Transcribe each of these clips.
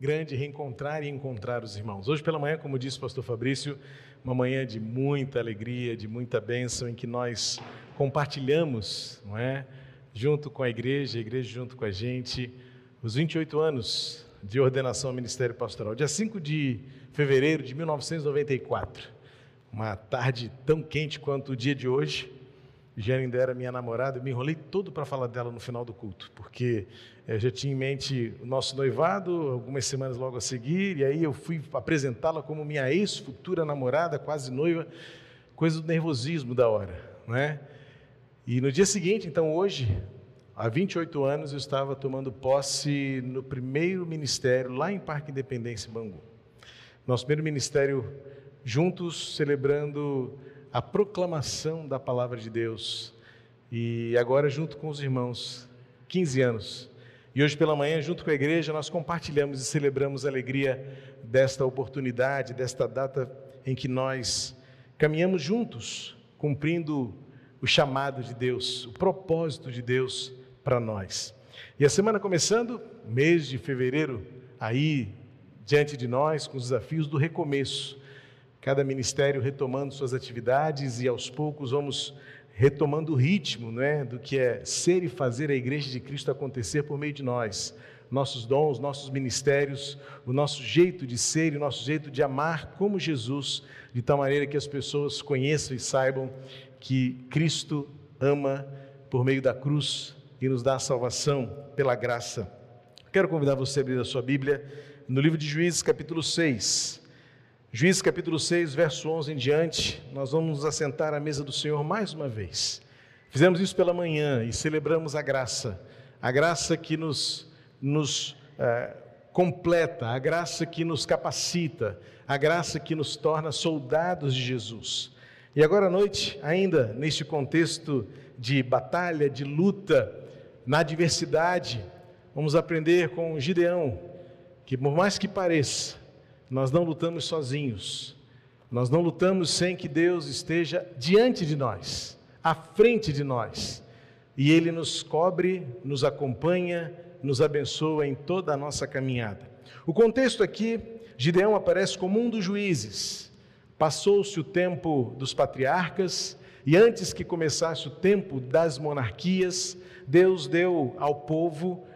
grande reencontrar e encontrar os irmãos. Hoje pela manhã, como disse o pastor Fabrício, uma manhã de muita alegria, de muita bênção, em que nós compartilhamos, não é? Junto com a igreja, a igreja junto com a gente, os 28 anos de ordenação ao ministério pastoral. Dia 5 de fevereiro de 1994, uma tarde tão quente quanto o dia de hoje, Jane era minha namorada, eu me enrolei todo para falar dela no final do culto, porque eu eh, já tinha em mente o nosso noivado, algumas semanas logo a seguir, e aí eu fui apresentá-la como minha ex-futura namorada, quase noiva, coisa do nervosismo da hora, não é? E no dia seguinte, então hoje, há 28 anos, eu estava tomando posse no primeiro ministério, lá em Parque Independência, Bangu. Nosso primeiro ministério juntos, celebrando a proclamação da palavra de Deus. E agora, junto com os irmãos, 15 anos. E hoje pela manhã, junto com a igreja, nós compartilhamos e celebramos a alegria desta oportunidade, desta data em que nós caminhamos juntos, cumprindo o chamado de Deus, o propósito de Deus para nós. E a semana começando, mês de fevereiro, aí diante de nós, com os desafios do recomeço cada ministério retomando suas atividades e aos poucos vamos retomando o ritmo né, do que é ser e fazer a igreja de Cristo acontecer por meio de nós. Nossos dons, nossos ministérios, o nosso jeito de ser e o nosso jeito de amar como Jesus, de tal maneira que as pessoas conheçam e saibam que Cristo ama por meio da cruz e nos dá a salvação pela graça. Quero convidar você a abrir a sua Bíblia no livro de Juízes, capítulo 6. Juízes capítulo 6, verso 11 em diante, nós vamos nos assentar à mesa do Senhor mais uma vez. Fizemos isso pela manhã e celebramos a graça, a graça que nos, nos é, completa, a graça que nos capacita, a graça que nos torna soldados de Jesus. E agora à noite, ainda neste contexto de batalha, de luta, na adversidade, vamos aprender com Gideão, que por mais que pareça, nós não lutamos sozinhos. Nós não lutamos sem que Deus esteja diante de nós, à frente de nós. E Ele nos cobre, nos acompanha, nos abençoa em toda a nossa caminhada. O contexto aqui, Gideão aparece como um dos juízes. Passou-se o tempo dos patriarcas, e antes que começasse o tempo das monarquias, Deus deu ao povo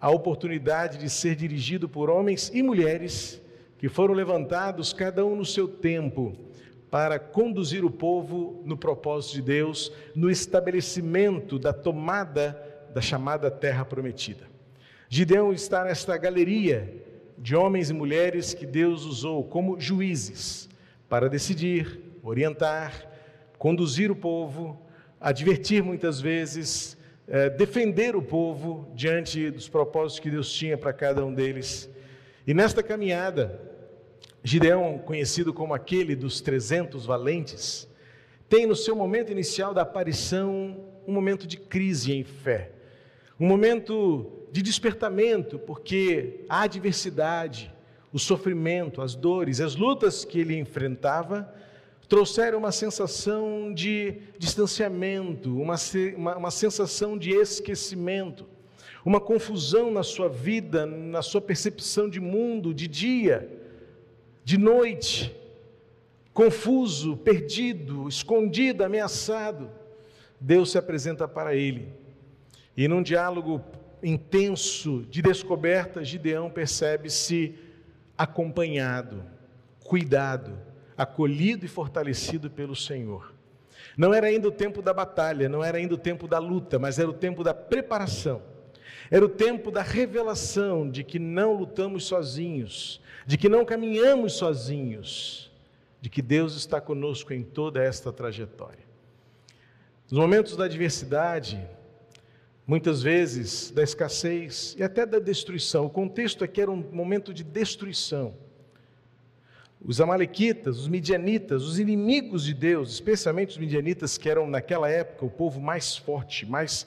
a oportunidade de ser dirigido por homens e mulheres que foram levantados, cada um no seu tempo, para conduzir o povo no propósito de Deus, no estabelecimento da tomada da chamada Terra Prometida. Gideão está nesta galeria de homens e mulheres que Deus usou como juízes para decidir, orientar, conduzir o povo, advertir muitas vezes, eh, defender o povo diante dos propósitos que Deus tinha para cada um deles. E nesta caminhada, Gideão, conhecido como aquele dos 300 valentes, tem no seu momento inicial da aparição um momento de crise em fé, um momento de despertamento, porque a adversidade, o sofrimento, as dores, as lutas que ele enfrentava trouxeram uma sensação de distanciamento, uma, uma, uma sensação de esquecimento uma confusão na sua vida, na sua percepção de mundo, de dia, de noite, confuso, perdido, escondido, ameaçado. Deus se apresenta para ele. E num diálogo intenso de descoberta, Gideão percebe-se acompanhado, cuidado, acolhido e fortalecido pelo Senhor. Não era ainda o tempo da batalha, não era ainda o tempo da luta, mas era o tempo da preparação era o tempo da revelação de que não lutamos sozinhos, de que não caminhamos sozinhos, de que Deus está conosco em toda esta trajetória. Nos momentos da adversidade, muitas vezes da escassez e até da destruição, o contexto aqui era um momento de destruição. Os amalequitas, os midianitas, os inimigos de Deus, especialmente os midianitas, que eram naquela época o povo mais forte, mais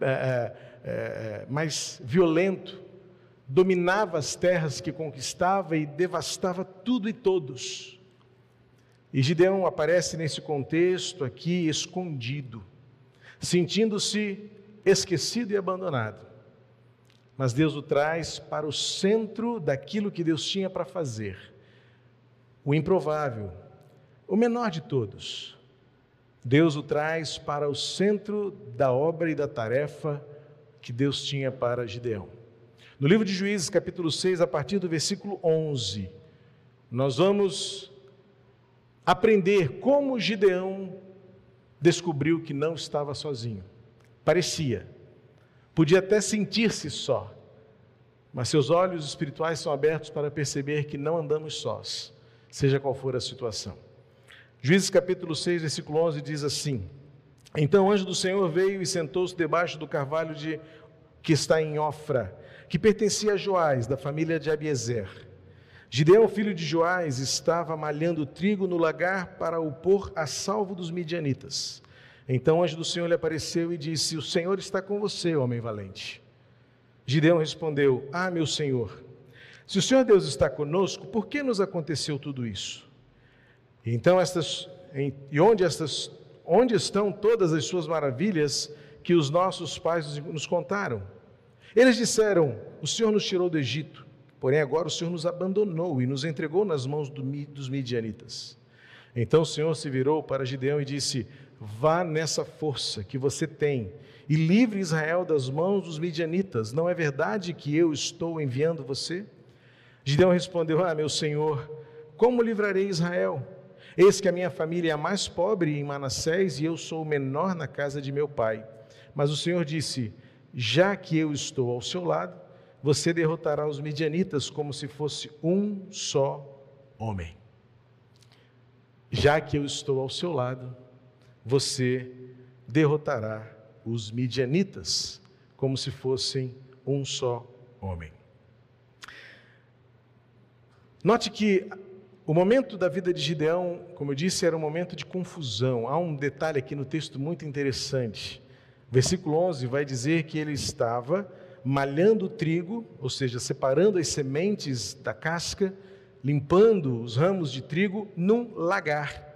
é, é, mais violento, dominava as terras que conquistava e devastava tudo e todos. E Gideão aparece nesse contexto aqui escondido, sentindo-se esquecido e abandonado. mas Deus o traz para o centro daquilo que Deus tinha para fazer. O improvável, o menor de todos. Deus o traz para o centro da obra e da tarefa que Deus tinha para Gideão. No livro de Juízes, capítulo 6, a partir do versículo 11, nós vamos aprender como Gideão descobriu que não estava sozinho. Parecia, podia até sentir-se só, mas seus olhos espirituais são abertos para perceber que não andamos sós, seja qual for a situação. Juízes capítulo 6, versículo 11 diz assim: Então o anjo do Senhor veio e sentou-se debaixo do carvalho de que está em Ofra, que pertencia a Joás, da família de Abiezer. Gideão, filho de Joás, estava malhando trigo no lagar para o pôr a salvo dos midianitas. Então o anjo do Senhor lhe apareceu e disse: O Senhor está com você, homem valente. Gideão respondeu: Ah, meu Senhor, se o Senhor Deus está conosco, por que nos aconteceu tudo isso? E então estas e onde estas onde estão todas as suas maravilhas que os nossos pais nos contaram? Eles disseram: O Senhor nos tirou do Egito Porém, agora o Senhor nos abandonou e nos entregou nas mãos do, dos midianitas. Então o Senhor se virou para Gideão e disse: Vá nessa força que você tem e livre Israel das mãos dos midianitas. Não é verdade que eu estou enviando você? Gideão respondeu: Ah, meu Senhor, como livrarei Israel? Eis que a minha família é a mais pobre em Manassés e eu sou o menor na casa de meu pai. Mas o Senhor disse: Já que eu estou ao seu lado, você derrotará os midianitas como se fosse um só homem. Já que eu estou ao seu lado, você derrotará os midianitas como se fossem um só homem. Note que o momento da vida de Gideão, como eu disse, era um momento de confusão. Há um detalhe aqui no texto muito interessante. Versículo 11 vai dizer que ele estava malhando o trigo, ou seja, separando as sementes da casca, limpando os ramos de trigo num lagar,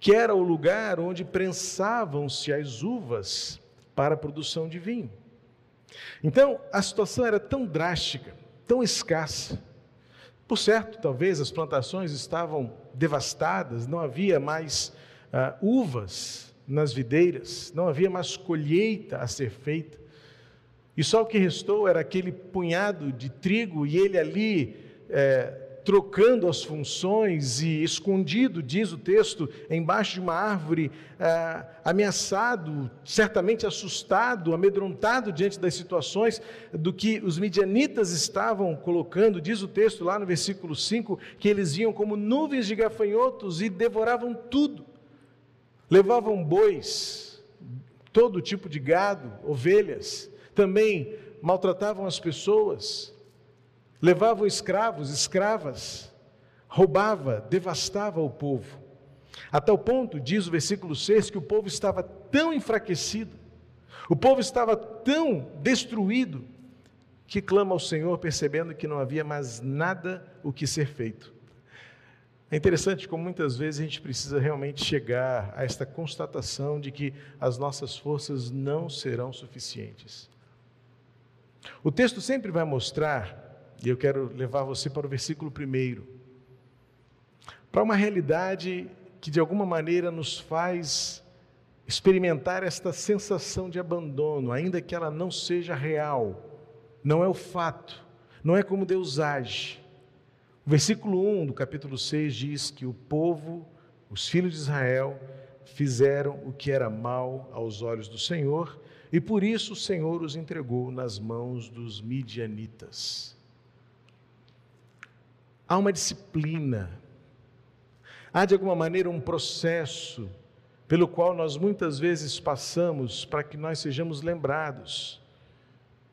que era o lugar onde prensavam-se as uvas para a produção de vinho. Então, a situação era tão drástica, tão escassa. Por certo, talvez as plantações estavam devastadas, não havia mais uh, uvas nas videiras, não havia mais colheita a ser feita. E só o que restou era aquele punhado de trigo e ele ali é, trocando as funções e escondido, diz o texto, embaixo de uma árvore, é, ameaçado, certamente assustado, amedrontado diante das situações do que os midianitas estavam colocando, diz o texto lá no versículo 5, que eles vinham como nuvens de gafanhotos e devoravam tudo. Levavam bois, todo tipo de gado, ovelhas, também maltratavam as pessoas, levavam escravos, escravas, roubava, devastava o povo. A tal ponto, diz o versículo 6, que o povo estava tão enfraquecido, o povo estava tão destruído, que clama ao Senhor, percebendo que não havia mais nada o que ser feito. É interessante como muitas vezes a gente precisa realmente chegar a esta constatação de que as nossas forças não serão suficientes. O texto sempre vai mostrar, e eu quero levar você para o versículo primeiro, para uma realidade que de alguma maneira nos faz experimentar esta sensação de abandono, ainda que ela não seja real, não é o fato, não é como Deus age. O versículo 1 do capítulo 6 diz que o povo, os filhos de Israel, fizeram o que era mal aos olhos do Senhor e por isso o Senhor os entregou nas mãos dos midianitas. Há uma disciplina, há de alguma maneira um processo pelo qual nós muitas vezes passamos para que nós sejamos lembrados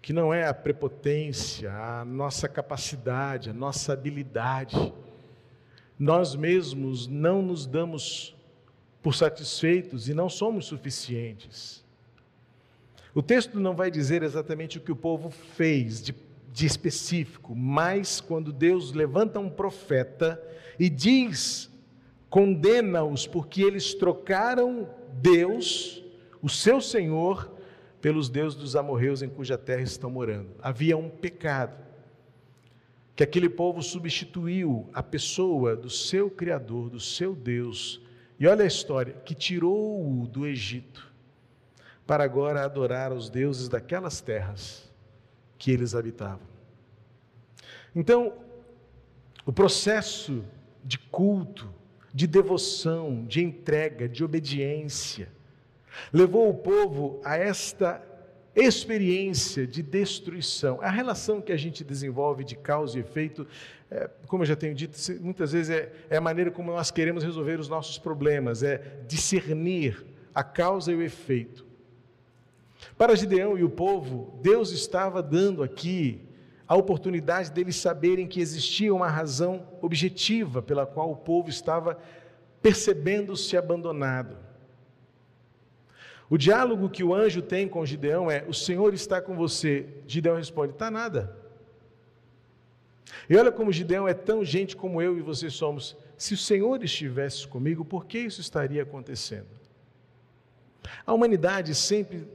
que não é a prepotência, a nossa capacidade, a nossa habilidade. Nós mesmos não nos damos por satisfeitos e não somos suficientes. O texto não vai dizer exatamente o que o povo fez de, de específico, mas quando Deus levanta um profeta e diz, condena-os porque eles trocaram Deus, o seu Senhor, pelos deuses dos amorreus em cuja terra estão morando. Havia um pecado que aquele povo substituiu a pessoa do seu Criador, do seu Deus. E olha a história: que tirou-o do Egito para agora adorar os deuses daquelas terras que eles habitavam. Então, o processo de culto, de devoção, de entrega, de obediência, levou o povo a esta experiência de destruição. A relação que a gente desenvolve de causa e efeito, é, como eu já tenho dito, muitas vezes é, é a maneira como nós queremos resolver os nossos problemas, é discernir a causa e o efeito. Para Gideão e o povo, Deus estava dando aqui a oportunidade deles saberem que existia uma razão objetiva pela qual o povo estava percebendo-se abandonado. O diálogo que o anjo tem com Gideão é: O Senhor está com você. Gideão responde: Está nada. E olha como Gideão é tão gente como eu e você somos. Se o Senhor estivesse comigo, por que isso estaria acontecendo? A humanidade sempre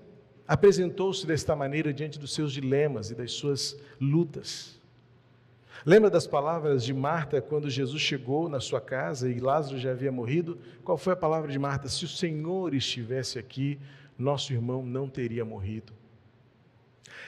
apresentou-se desta maneira diante dos seus dilemas e das suas lutas. Lembra das palavras de Marta quando Jesus chegou na sua casa e Lázaro já havia morrido? Qual foi a palavra de Marta? Se o Senhor estivesse aqui, nosso irmão não teria morrido.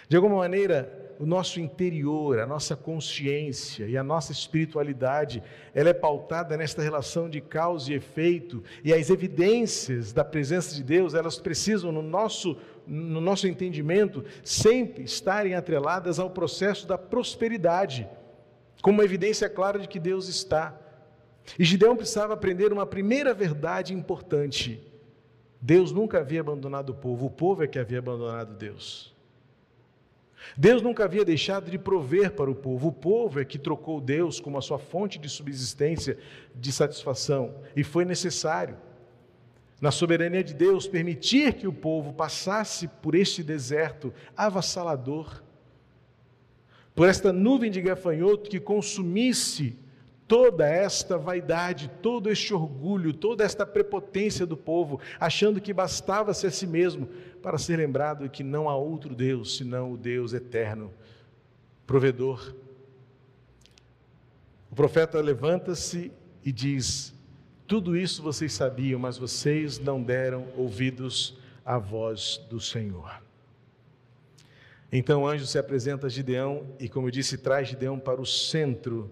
De alguma maneira, o nosso interior, a nossa consciência e a nossa espiritualidade, ela é pautada nesta relação de causa e efeito, e as evidências da presença de Deus, elas precisam no nosso no nosso entendimento sempre estarem atreladas ao processo da prosperidade, como uma evidência clara de que Deus está. E Gideão precisava aprender uma primeira verdade importante: Deus nunca havia abandonado o povo, o povo é que havia abandonado Deus. Deus nunca havia deixado de prover para o povo, o povo é que trocou Deus como a sua fonte de subsistência, de satisfação, e foi necessário, na soberania de Deus, permitir que o povo passasse por este deserto avassalador, por esta nuvem de gafanhoto que consumisse toda esta vaidade, todo este orgulho, toda esta prepotência do povo, achando que bastava-se a si mesmo para ser lembrado que não há outro Deus senão o Deus eterno, provedor. O profeta levanta-se e diz: Tudo isso vocês sabiam, mas vocês não deram ouvidos à voz do Senhor. Então o anjo se apresenta a Gideão e, como eu disse, traz Gideão para o centro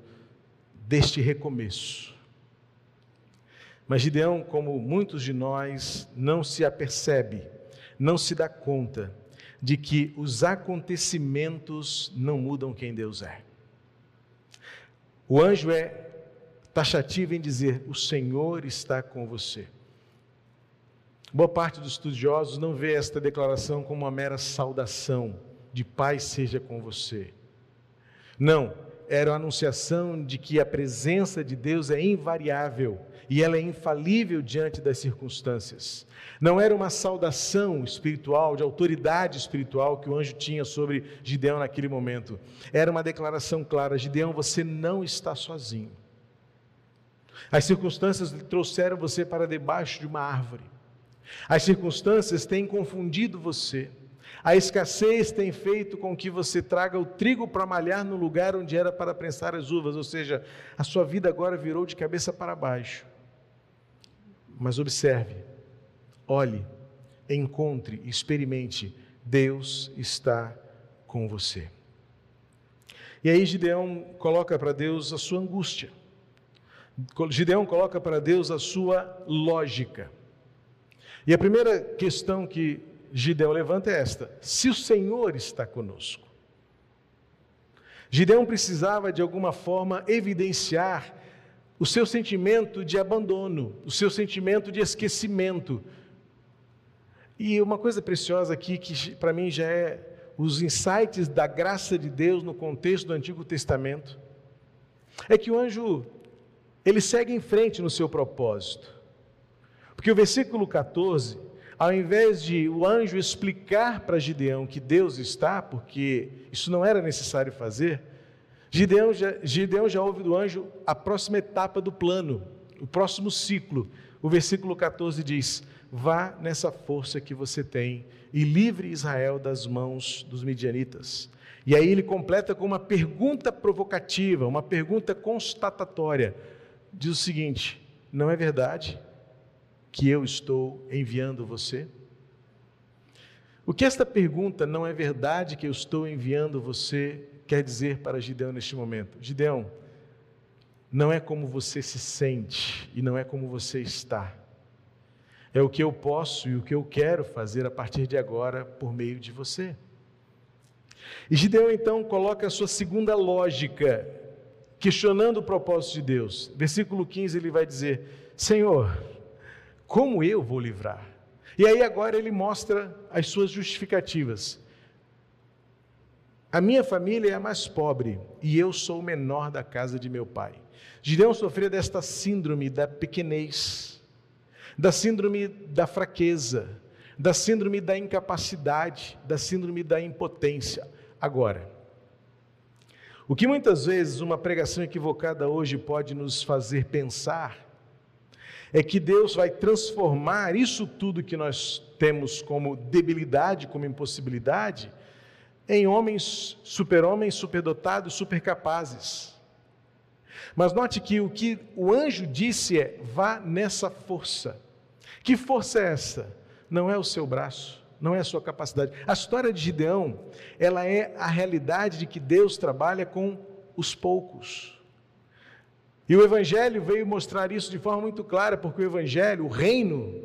deste recomeço. Mas Gideão, como muitos de nós, não se apercebe não se dá conta de que os acontecimentos não mudam quem Deus é. O anjo é taxativo em dizer: O Senhor está com você. Boa parte dos estudiosos não vê esta declaração como uma mera saudação de paz seja com você. Não, era a anunciação de que a presença de Deus é invariável e ela é infalível diante das circunstâncias. Não era uma saudação espiritual, de autoridade espiritual que o anjo tinha sobre Gideão naquele momento. Era uma declaração clara: Gideão, você não está sozinho. As circunstâncias trouxeram você para debaixo de uma árvore. As circunstâncias têm confundido você. A escassez tem feito com que você traga o trigo para malhar no lugar onde era para prensar as uvas, ou seja, a sua vida agora virou de cabeça para baixo. Mas observe, olhe, encontre, experimente, Deus está com você. E aí Gideão coloca para Deus a sua angústia. Gideão coloca para Deus a sua lógica. E a primeira questão que Gideão levanta é esta: se o Senhor está conosco. Gideão precisava de alguma forma evidenciar o seu sentimento de abandono, o seu sentimento de esquecimento. E uma coisa preciosa aqui, que para mim já é os insights da graça de Deus no contexto do Antigo Testamento, é que o anjo, ele segue em frente no seu propósito. Porque o versículo 14, ao invés de o anjo explicar para Gideão que Deus está, porque isso não era necessário fazer, Gideão já, Gideão já ouve do anjo a próxima etapa do plano, o próximo ciclo. O versículo 14 diz: vá nessa força que você tem e livre Israel das mãos dos midianitas. E aí ele completa com uma pergunta provocativa, uma pergunta constatatória. Diz o seguinte: não é verdade que eu estou enviando você? O que esta pergunta, não é verdade que eu estou enviando você, quer dizer para Gideão neste momento? Gideão, não é como você se sente e não é como você está. É o que eu posso e o que eu quero fazer a partir de agora por meio de você. E Gideão então coloca a sua segunda lógica, questionando o propósito de Deus. Versículo 15 ele vai dizer: Senhor, como eu vou livrar? E aí agora ele mostra as suas justificativas. A minha família é a mais pobre e eu sou o menor da casa de meu pai. Gideão sofria desta síndrome da pequenez, da síndrome da fraqueza, da síndrome da incapacidade, da síndrome da impotência. Agora, o que muitas vezes uma pregação equivocada hoje pode nos fazer pensar é que Deus vai transformar isso tudo que nós temos como debilidade, como impossibilidade, em homens, super-homens, superdotados, supercapazes. Mas note que o que o anjo disse é: vá nessa força. Que força é essa? Não é o seu braço, não é a sua capacidade. A história de Gideão, ela é a realidade de que Deus trabalha com os poucos. E o Evangelho veio mostrar isso de forma muito clara, porque o Evangelho, o reino,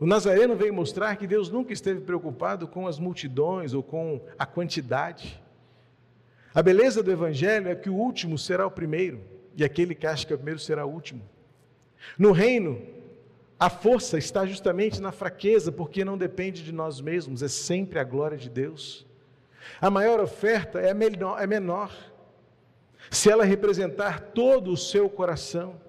o Nazareno veio mostrar que Deus nunca esteve preocupado com as multidões ou com a quantidade. A beleza do Evangelho é que o último será o primeiro, e aquele que acha que é o primeiro será o último. No reino, a força está justamente na fraqueza, porque não depende de nós mesmos, é sempre a glória de Deus. A maior oferta é, menor, é menor, se ela representar todo o seu coração.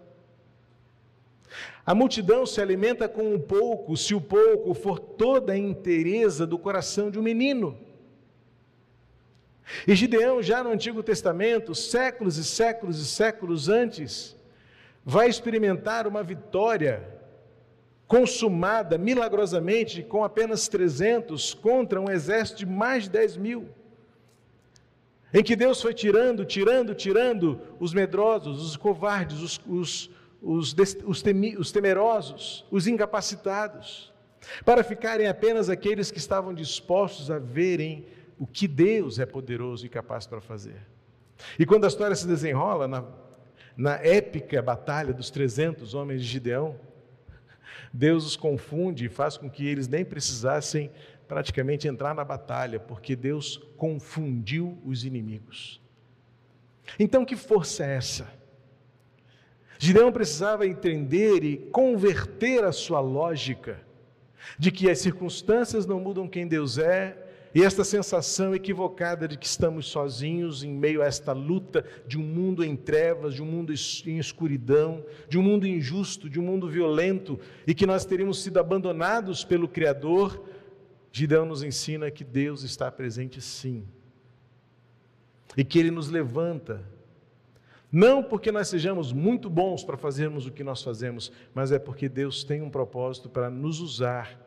A multidão se alimenta com o pouco, se o pouco for toda a inteireza do coração de um menino. E Gideão, já no Antigo Testamento, séculos e séculos e séculos antes, vai experimentar uma vitória consumada milagrosamente com apenas 300 contra um exército de mais de 10 mil. Em que Deus foi tirando, tirando, tirando os medrosos, os covardes, os, os, os, os, temi, os temerosos, os incapacitados, para ficarem apenas aqueles que estavam dispostos a verem o que Deus é poderoso e capaz para fazer. E quando a história se desenrola na, na épica batalha dos 300 homens de Gideão, Deus os confunde e faz com que eles nem precisassem praticamente entrar na batalha, porque Deus confundiu os inimigos. Então, que força é essa? Gideão precisava entender e converter a sua lógica de que as circunstâncias não mudam quem Deus é, e esta sensação equivocada de que estamos sozinhos em meio a esta luta de um mundo em trevas, de um mundo em escuridão, de um mundo injusto, de um mundo violento e que nós teríamos sido abandonados pelo Criador, Gideão nos ensina que Deus está presente sim. E que Ele nos levanta, não porque nós sejamos muito bons para fazermos o que nós fazemos, mas é porque Deus tem um propósito para nos usar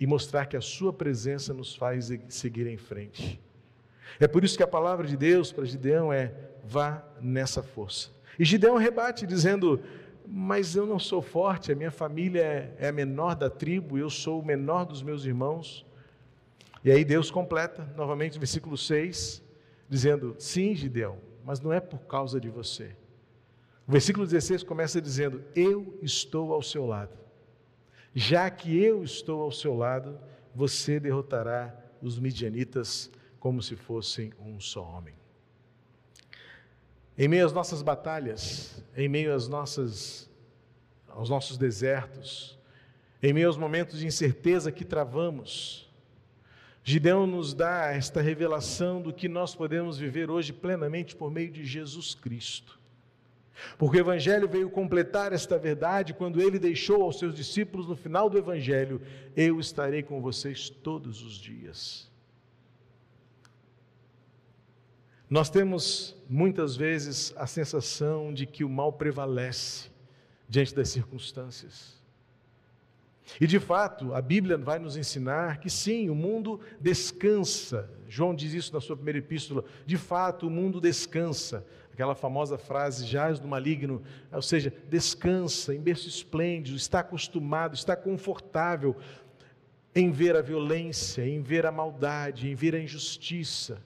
e mostrar que a Sua presença nos faz seguir em frente. É por isso que a palavra de Deus para Gideão é: vá nessa força. E Gideão rebate, dizendo: Mas eu não sou forte, a minha família é a menor da tribo, eu sou o menor dos meus irmãos. E aí Deus completa, novamente, no versículo 6, dizendo: Sim, Gideão, mas não é por causa de você. O versículo 16 começa dizendo: Eu estou ao seu lado. Já que eu estou ao seu lado, você derrotará os midianitas como se fossem um só homem. Em meio às nossas batalhas, em meio às nossas, aos nossos desertos, em meio aos momentos de incerteza que travamos, Gideão nos dá esta revelação do que nós podemos viver hoje plenamente por meio de Jesus Cristo. Porque o Evangelho veio completar esta verdade quando ele deixou aos seus discípulos no final do Evangelho: Eu estarei com vocês todos os dias. Nós temos muitas vezes a sensação de que o mal prevalece diante das circunstâncias. E de fato, a Bíblia vai nos ensinar que sim, o mundo descansa. João diz isso na sua primeira epístola. De fato, o mundo descansa. Aquela famosa frase, jaz do maligno, ou seja, descansa em berço esplêndido, está acostumado, está confortável em ver a violência, em ver a maldade, em ver a injustiça,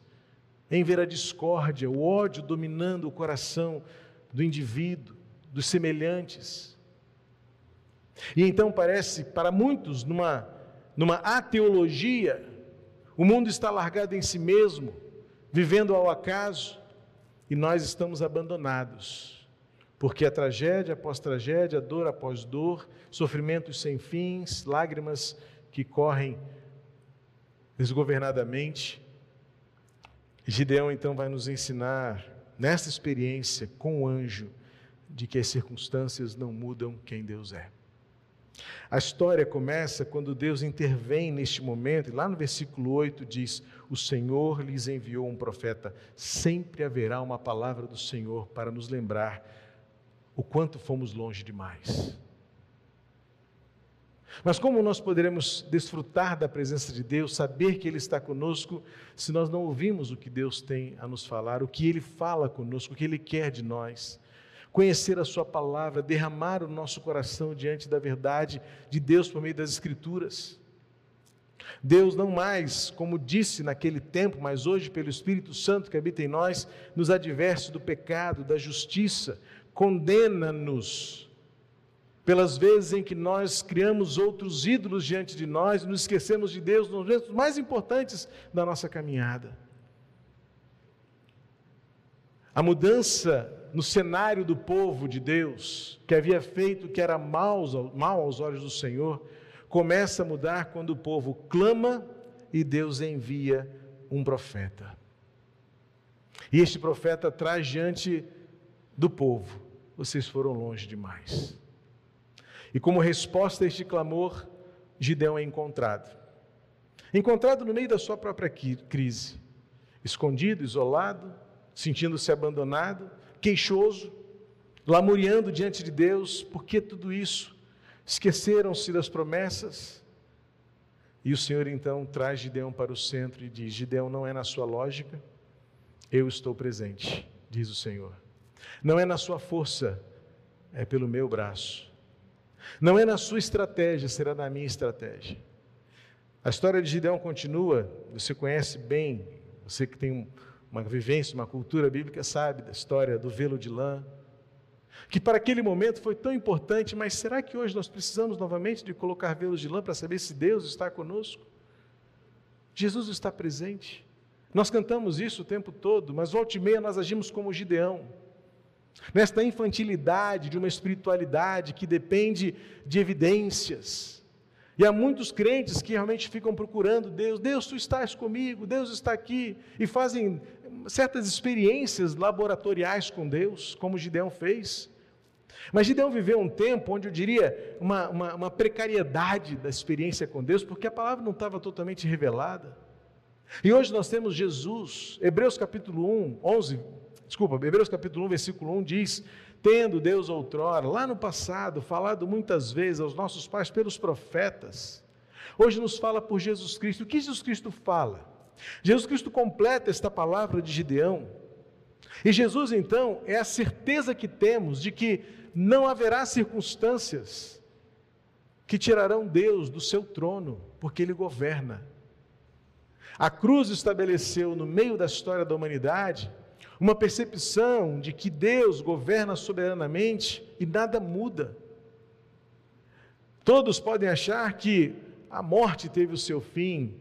em ver a discórdia, o ódio dominando o coração do indivíduo, dos semelhantes. E então parece, para muitos, numa, numa ateologia, o mundo está largado em si mesmo, vivendo ao acaso, e nós estamos abandonados, porque a tragédia após tragédia, dor após dor, sofrimentos sem fins, lágrimas que correm desgovernadamente. Gideão então vai nos ensinar, nesta experiência com o anjo, de que as circunstâncias não mudam quem Deus é. A história começa quando Deus intervém neste momento, e lá no versículo 8 diz: O Senhor lhes enviou um profeta. Sempre haverá uma palavra do Senhor para nos lembrar o quanto fomos longe demais. Mas como nós poderemos desfrutar da presença de Deus, saber que Ele está conosco, se nós não ouvimos o que Deus tem a nos falar, o que Ele fala conosco, o que Ele quer de nós? Conhecer a Sua palavra, derramar o nosso coração diante da verdade de Deus por meio das Escrituras. Deus não mais, como disse naquele tempo, mas hoje, pelo Espírito Santo que habita em nós, nos adverte do pecado, da justiça, condena-nos pelas vezes em que nós criamos outros ídolos diante de nós nos esquecemos de Deus nos momentos mais importantes da nossa caminhada. A mudança no cenário do povo de Deus, que havia feito que era mal, mal aos olhos do Senhor, começa a mudar quando o povo clama e Deus envia um profeta. E este profeta traz diante do povo: vocês foram longe demais. E como resposta a este clamor, Gideão é encontrado. Encontrado no meio da sua própria crise, escondido, isolado, sentindo-se abandonado, queixoso, lamuriando diante de Deus, por que tudo isso? Esqueceram-se das promessas? E o Senhor então traz Gideão para o centro e diz: Gideão não é na sua lógica, eu estou presente, diz o Senhor. Não é na sua força, é pelo meu braço. Não é na sua estratégia, será na minha estratégia. A história de Gideão continua, você conhece bem, você que tem um, uma vivência, uma cultura bíblica, sabe da história do velo de lã, que para aquele momento foi tão importante, mas será que hoje nós precisamos novamente de colocar velos de lã para saber se Deus está conosco? Jesus está presente. Nós cantamos isso o tempo todo, mas volta e meia nós agimos como Gideão. Nesta infantilidade de uma espiritualidade que depende de evidências, e há muitos crentes que realmente ficam procurando Deus, Deus, tu estás comigo, Deus está aqui, e fazem certas experiências laboratoriais com Deus, como Gideão fez. Mas Gideão viveu um tempo onde eu diria uma, uma, uma precariedade da experiência com Deus, porque a palavra não estava totalmente revelada. E hoje nós temos Jesus, Hebreus capítulo 1, 11, desculpa, Hebreus capítulo 1, versículo 1 diz: tendo Deus outrora, lá no passado, falado muitas vezes aos nossos pais pelos profetas, hoje nos fala por Jesus Cristo. O que Jesus Cristo fala? Jesus Cristo completa esta palavra de Gideão. E Jesus, então, é a certeza que temos de que não haverá circunstâncias que tirarão Deus do seu trono, porque Ele governa. A cruz estabeleceu no meio da história da humanidade uma percepção de que Deus governa soberanamente e nada muda. Todos podem achar que a morte teve o seu fim,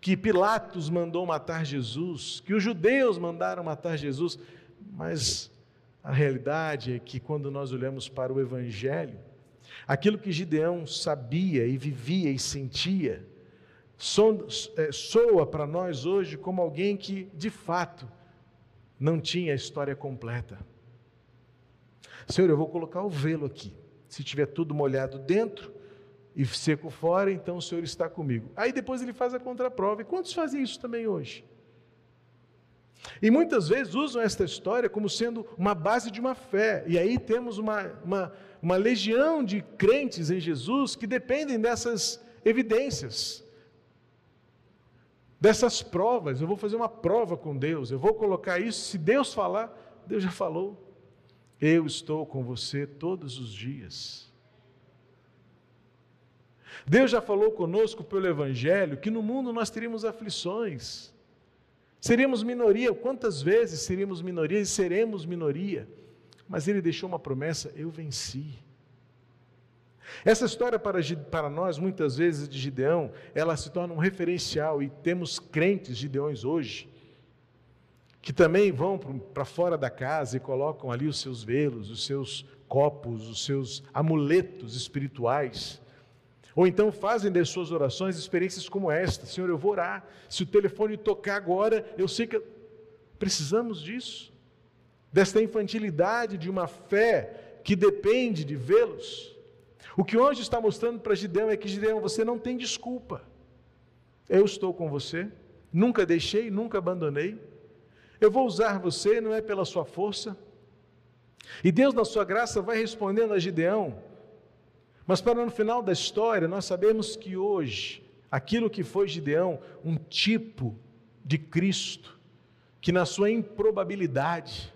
que Pilatos mandou matar Jesus, que os judeus mandaram matar Jesus, mas a realidade é que quando nós olhamos para o Evangelho, aquilo que Gideão sabia e vivia e sentia, é, soa para nós hoje como alguém que, de fato, não tinha a história completa. Senhor, eu vou colocar o velo aqui. Se tiver tudo molhado dentro e seco fora, então o Senhor está comigo. Aí depois ele faz a contraprova. E quantos fazem isso também hoje? E muitas vezes usam esta história como sendo uma base de uma fé. E aí temos uma, uma, uma legião de crentes em Jesus que dependem dessas evidências, dessas provas. Eu vou fazer uma prova com Deus, eu vou colocar isso. Se Deus falar, Deus já falou. Eu estou com você todos os dias. Deus já falou conosco pelo Evangelho que no mundo nós teríamos aflições. Seríamos minoria, quantas vezes seríamos minoria e seremos minoria? Mas ele deixou uma promessa: eu venci. Essa história para, para nós, muitas vezes, de Gideão, ela se torna um referencial e temos crentes Gideões hoje, que também vão para fora da casa e colocam ali os seus velos, os seus copos, os seus amuletos espirituais. Ou então fazem das suas orações experiências como esta: Senhor, eu vou orar. Se o telefone tocar agora, eu sei que. Precisamos disso. Desta infantilidade de uma fé que depende de vê-los. O que hoje está mostrando para Gideão é que Gideão, você não tem desculpa. Eu estou com você, nunca deixei, nunca abandonei. Eu vou usar você, não é pela sua força. E Deus, na sua graça, vai respondendo a Gideão mas para no final da história, nós sabemos que hoje, aquilo que foi Gideão, um tipo de Cristo, que na sua improbabilidade,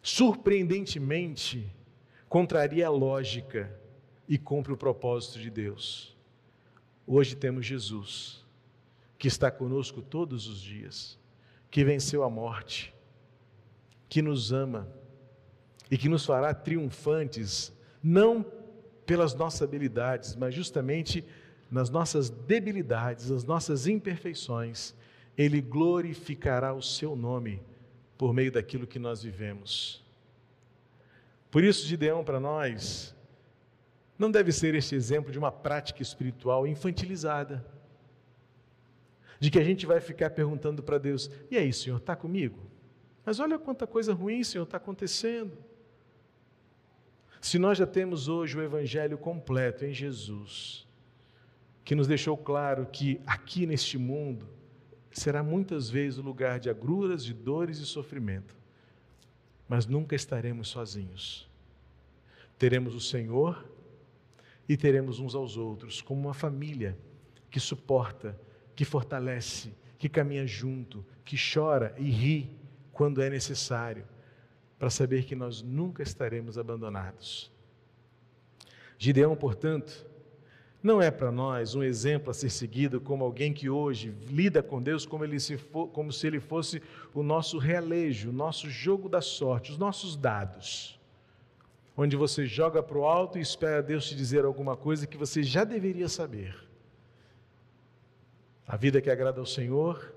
surpreendentemente, contraria a lógica e cumpre o propósito de Deus. Hoje temos Jesus, que está conosco todos os dias, que venceu a morte, que nos ama e que nos fará triunfantes não pelas nossas habilidades, mas justamente nas nossas debilidades, nas nossas imperfeições, Ele glorificará o Seu nome por meio daquilo que nós vivemos. Por isso, Gideão, para nós, não deve ser este exemplo de uma prática espiritual infantilizada, de que a gente vai ficar perguntando para Deus: e aí, Senhor, está comigo? Mas olha quanta coisa ruim, Senhor, está acontecendo. Se nós já temos hoje o Evangelho completo em Jesus, que nos deixou claro que aqui neste mundo será muitas vezes o lugar de agruras, de dores e sofrimento, mas nunca estaremos sozinhos. Teremos o Senhor e teremos uns aos outros, como uma família que suporta, que fortalece, que caminha junto, que chora e ri quando é necessário para saber que nós nunca estaremos abandonados. Gideão, portanto, não é para nós um exemplo a ser seguido como alguém que hoje lida com Deus como, ele se for, como se ele fosse o nosso realejo, o nosso jogo da sorte, os nossos dados. Onde você joga para o alto e espera Deus te dizer alguma coisa que você já deveria saber. A vida que agrada ao Senhor,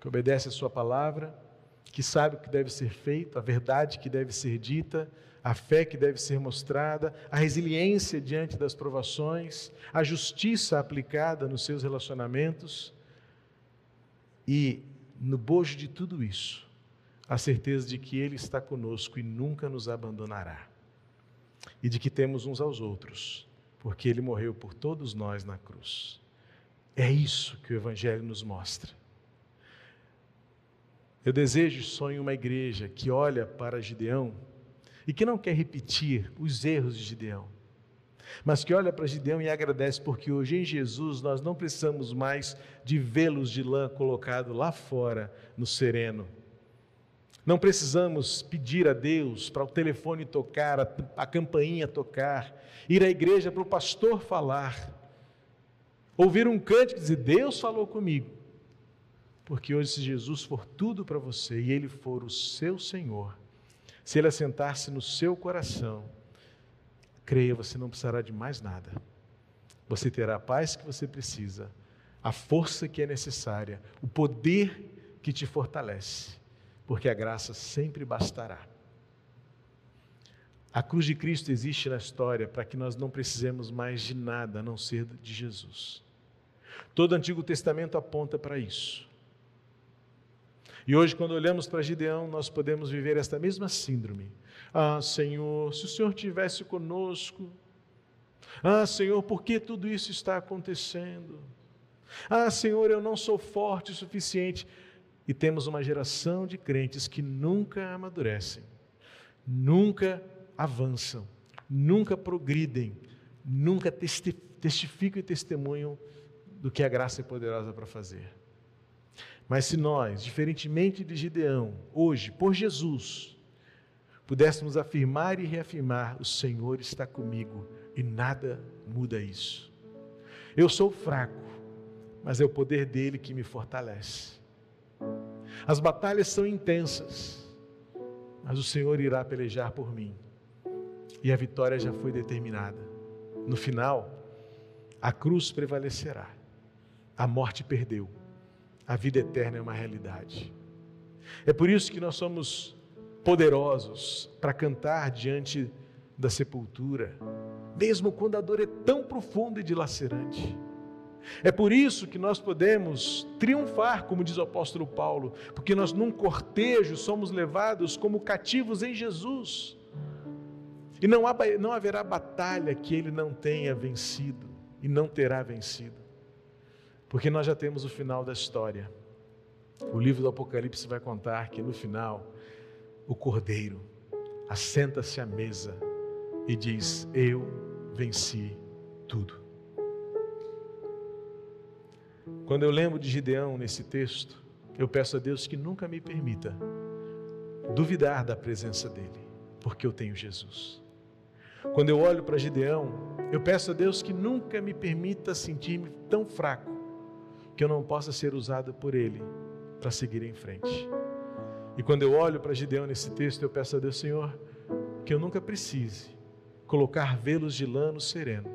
que obedece a Sua palavra, que sabe o que deve ser feito, a verdade que deve ser dita, a fé que deve ser mostrada, a resiliência diante das provações, a justiça aplicada nos seus relacionamentos e, no bojo de tudo isso, a certeza de que Ele está conosco e nunca nos abandonará, e de que temos uns aos outros, porque Ele morreu por todos nós na cruz. É isso que o Evangelho nos mostra. Eu desejo e sonho uma igreja que olha para Gideão e que não quer repetir os erros de Gideão, mas que olha para Gideão e agradece, porque hoje em Jesus nós não precisamos mais de velos de lã colocado lá fora no sereno. Não precisamos pedir a Deus para o telefone tocar, a, a campainha tocar, ir à igreja para o pastor falar, ouvir um cântico e dizer: Deus falou comigo. Porque hoje, se Jesus for tudo para você e Ele for o seu Senhor, se Ele assentar-se no seu coração, creia, você não precisará de mais nada. Você terá a paz que você precisa, a força que é necessária, o poder que te fortalece, porque a graça sempre bastará. A cruz de Cristo existe na história para que nós não precisemos mais de nada a não ser de Jesus. Todo o Antigo Testamento aponta para isso. E hoje, quando olhamos para Gideão, nós podemos viver esta mesma síndrome. Ah, Senhor, se o Senhor tivesse conosco. Ah, Senhor, por que tudo isso está acontecendo? Ah, Senhor, eu não sou forte o suficiente. e temos uma geração de crentes que nunca amadurecem, nunca avançam, nunca progridem, nunca testificam e testemunham do que a graça é poderosa para fazer. Mas se nós, diferentemente de Gideão, hoje, por Jesus, pudéssemos afirmar e reafirmar: o Senhor está comigo e nada muda isso. Eu sou fraco, mas é o poder dele que me fortalece. As batalhas são intensas, mas o Senhor irá pelejar por mim. E a vitória já foi determinada. No final, a cruz prevalecerá. A morte perdeu. A vida eterna é uma realidade. É por isso que nós somos poderosos para cantar diante da sepultura, mesmo quando a dor é tão profunda e dilacerante. É por isso que nós podemos triunfar, como diz o apóstolo Paulo, porque nós num cortejo somos levados como cativos em Jesus. E não, há, não haverá batalha que ele não tenha vencido e não terá vencido, porque nós já temos o final da história. O livro do Apocalipse vai contar que no final, o cordeiro assenta-se à mesa e diz: Eu venci tudo. Quando eu lembro de Gideão nesse texto, eu peço a Deus que nunca me permita duvidar da presença dele, porque eu tenho Jesus. Quando eu olho para Gideão, eu peço a Deus que nunca me permita sentir-me tão fraco que eu não possa ser usado por ele para seguir em frente. E quando eu olho para Gideão nesse texto, eu peço a Deus, Senhor, que eu nunca precise colocar velos de lã no sereno,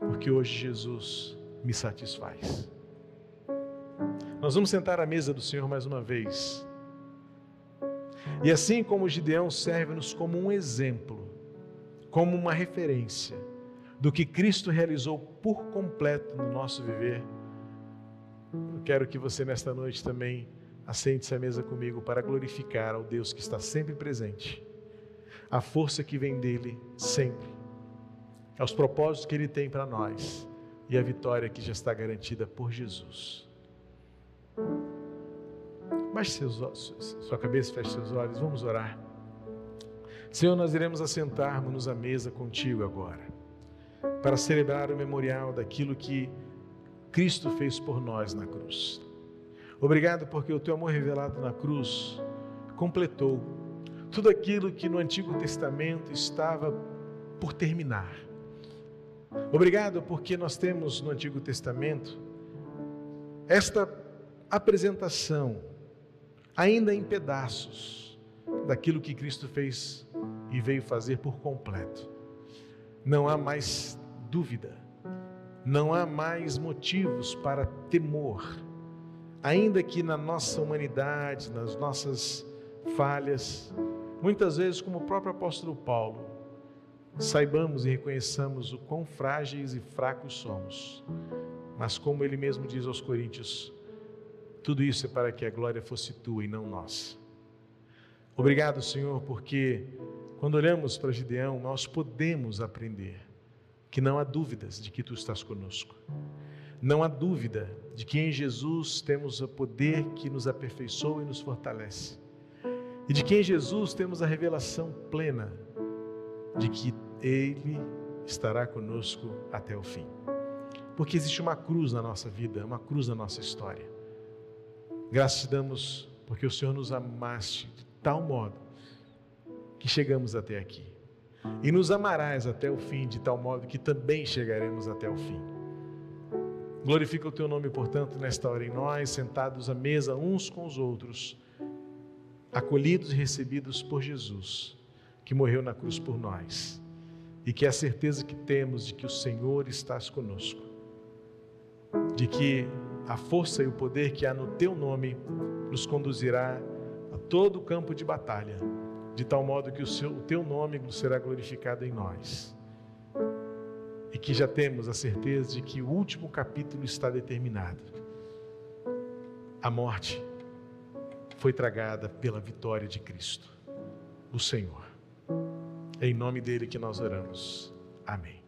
porque hoje Jesus me satisfaz. Nós vamos sentar à mesa do Senhor mais uma vez. E assim como Gideão serve-nos como um exemplo, como uma referência do que Cristo realizou por completo no nosso viver, eu quero que você nesta noite também assente-se à mesa comigo para glorificar ao Deus que está sempre presente, a força que vem dele sempre, aos propósitos que ele tem para nós e a vitória que já está garantida por Jesus. Baixe seus, sua cabeça, feche seus olhos, vamos orar. Senhor, nós iremos assentar-nos à mesa contigo agora, para celebrar o memorial daquilo que Cristo fez por nós na cruz. Obrigado porque o teu amor revelado na cruz completou tudo aquilo que no Antigo Testamento estava por terminar. Obrigado porque nós temos no Antigo Testamento esta apresentação, ainda em pedaços, daquilo que Cristo fez e veio fazer por completo. Não há mais dúvida, não há mais motivos para temor, ainda que na nossa humanidade, nas nossas falhas, muitas vezes, como o próprio apóstolo Paulo, saibamos e reconheçamos o quão frágeis e fracos somos. Mas como ele mesmo diz aos Coríntios, tudo isso é para que a glória fosse tua e não nossa. Obrigado, Senhor, porque quando olhamos para Gideão, nós podemos aprender que não há dúvidas de que tu estás conosco. Não há dúvida de que em Jesus temos o poder que nos aperfeiçoa e nos fortalece. E de que em Jesus temos a revelação plena de que Ele estará conosco até o fim. Porque existe uma cruz na nossa vida, uma cruz na nossa história. Graças te damos porque o Senhor nos amaste de tal modo que chegamos até aqui. E nos amarás até o fim, de tal modo que também chegaremos até o fim. Glorifica o teu nome, portanto, nesta hora em nós, sentados à mesa uns com os outros, acolhidos e recebidos por Jesus, que morreu na cruz por nós, e que é a certeza que temos de que o Senhor estás conosco de que a força e o poder que há no teu nome nos conduzirá a todo o campo de batalha, de tal modo que o, seu, o teu nome será glorificado em nós. E que já temos a certeza de que o último capítulo está determinado. A morte foi tragada pela vitória de Cristo, o Senhor. É em nome dele que nós oramos. Amém.